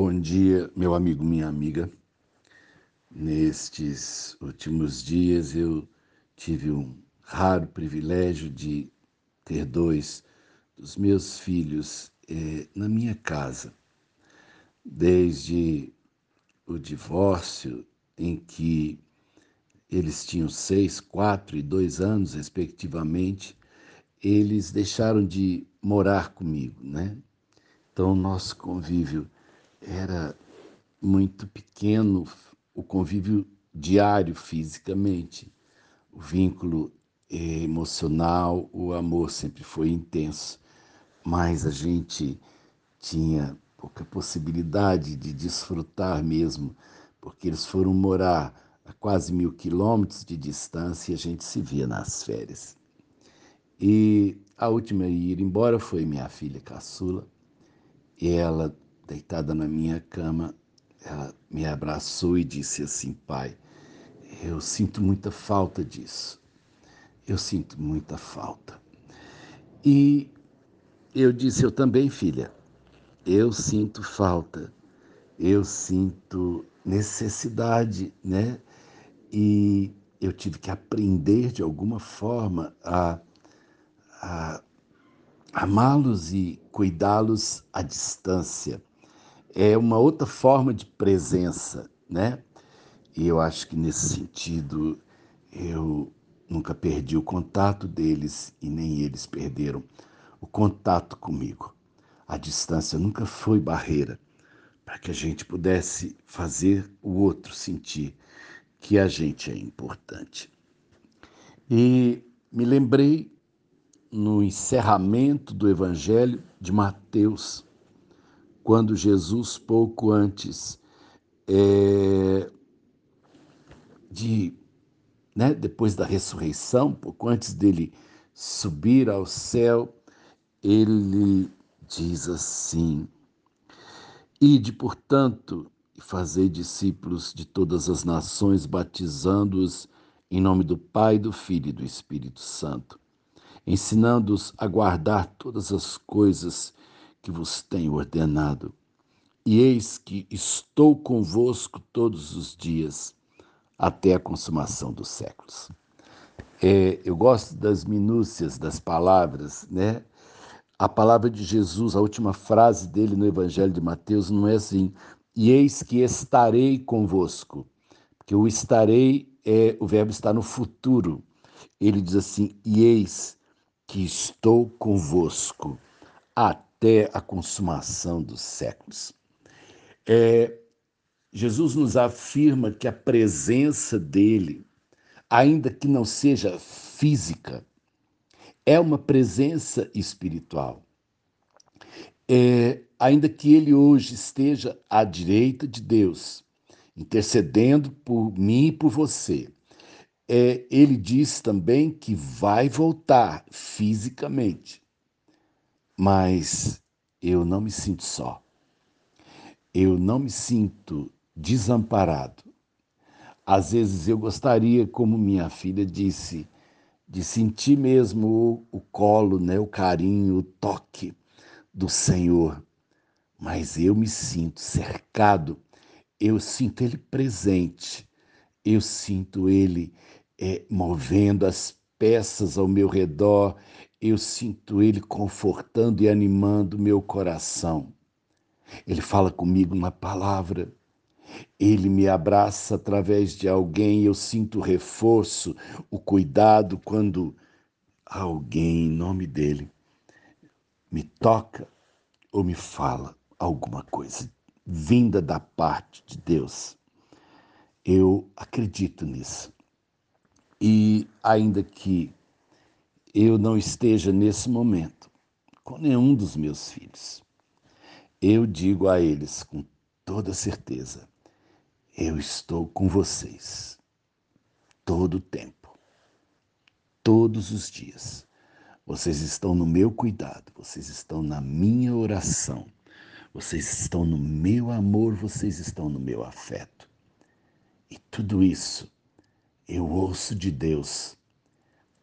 Bom dia, meu amigo, minha amiga. Nestes últimos dias eu tive um raro privilégio de ter dois dos meus filhos eh, na minha casa. Desde o divórcio, em que eles tinham seis, quatro e dois anos, respectivamente, eles deixaram de morar comigo, né? Então, nosso convívio era muito pequeno, o convívio diário fisicamente, o vínculo emocional, o amor sempre foi intenso, mas a gente tinha pouca possibilidade de desfrutar mesmo, porque eles foram morar a quase mil quilômetros de distância e a gente se via nas férias. E a última a ir embora foi minha filha caçula, e ela deitada na minha cama, ela me abraçou e disse assim: Pai, eu sinto muita falta disso. Eu sinto muita falta. E eu disse: Eu também, filha. Eu sinto falta. Eu sinto necessidade, né? E eu tive que aprender de alguma forma a, a amá-los e cuidá-los à distância é uma outra forma de presença, né? E eu acho que nesse sentido eu nunca perdi o contato deles e nem eles perderam o contato comigo. A distância nunca foi barreira para que a gente pudesse fazer o outro sentir que a gente é importante. E me lembrei no encerramento do Evangelho de Mateus, quando Jesus, pouco antes é, de, né, depois da ressurreição, pouco antes dele subir ao céu, ele diz assim: Ide, portanto, e fazei discípulos de todas as nações, batizando-os em nome do Pai, do Filho e do Espírito Santo, ensinando-os a guardar todas as coisas que vos tenho ordenado. E eis que estou convosco todos os dias, até a consumação dos séculos. É, eu gosto das minúcias das palavras, né? A palavra de Jesus, a última frase dele no Evangelho de Mateus, não é assim, e eis que estarei convosco. Porque o estarei é o verbo está no futuro. Ele diz assim: e eis que estou convosco até a consumação dos séculos. É, Jesus nos afirma que a presença dele, ainda que não seja física, é uma presença espiritual. É, ainda que ele hoje esteja à direita de Deus, intercedendo por mim e por você, é, ele diz também que vai voltar fisicamente mas eu não me sinto só. Eu não me sinto desamparado. Às vezes eu gostaria, como minha filha disse, de sentir mesmo o, o colo, né, o carinho, o toque do Senhor. Mas eu me sinto cercado, eu sinto Ele presente, eu sinto Ele é, movendo as peças ao meu redor, eu sinto Ele confortando e animando meu coração. Ele fala comigo na palavra. Ele me abraça através de alguém, eu sinto o reforço, o cuidado quando alguém, em nome dele, me toca ou me fala alguma coisa vinda da parte de Deus. Eu acredito nisso. Ainda que eu não esteja nesse momento com nenhum dos meus filhos, eu digo a eles com toda certeza: eu estou com vocês todo o tempo, todos os dias. Vocês estão no meu cuidado, vocês estão na minha oração, vocês estão no meu amor, vocês estão no meu afeto. E tudo isso eu ouço de Deus.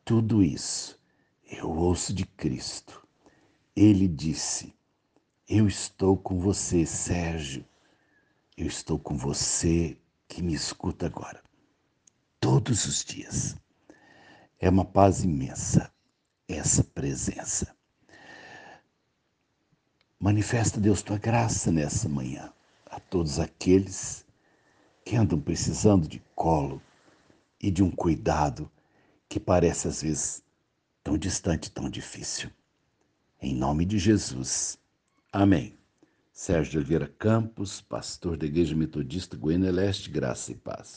Tudo isso eu ouço de Cristo. Ele disse: Eu estou com você, Sérgio. eu estou com você que me escuta agora, todos os dias. É uma paz imensa essa presença. Manifesta, Deus, tua graça nessa manhã a todos aqueles que andam precisando de colo e de um cuidado que parece às vezes tão distante, tão difícil. Em nome de Jesus. Amém. Sérgio Oliveira Campos, pastor da Igreja Metodista Goiânia Leste, graça e paz.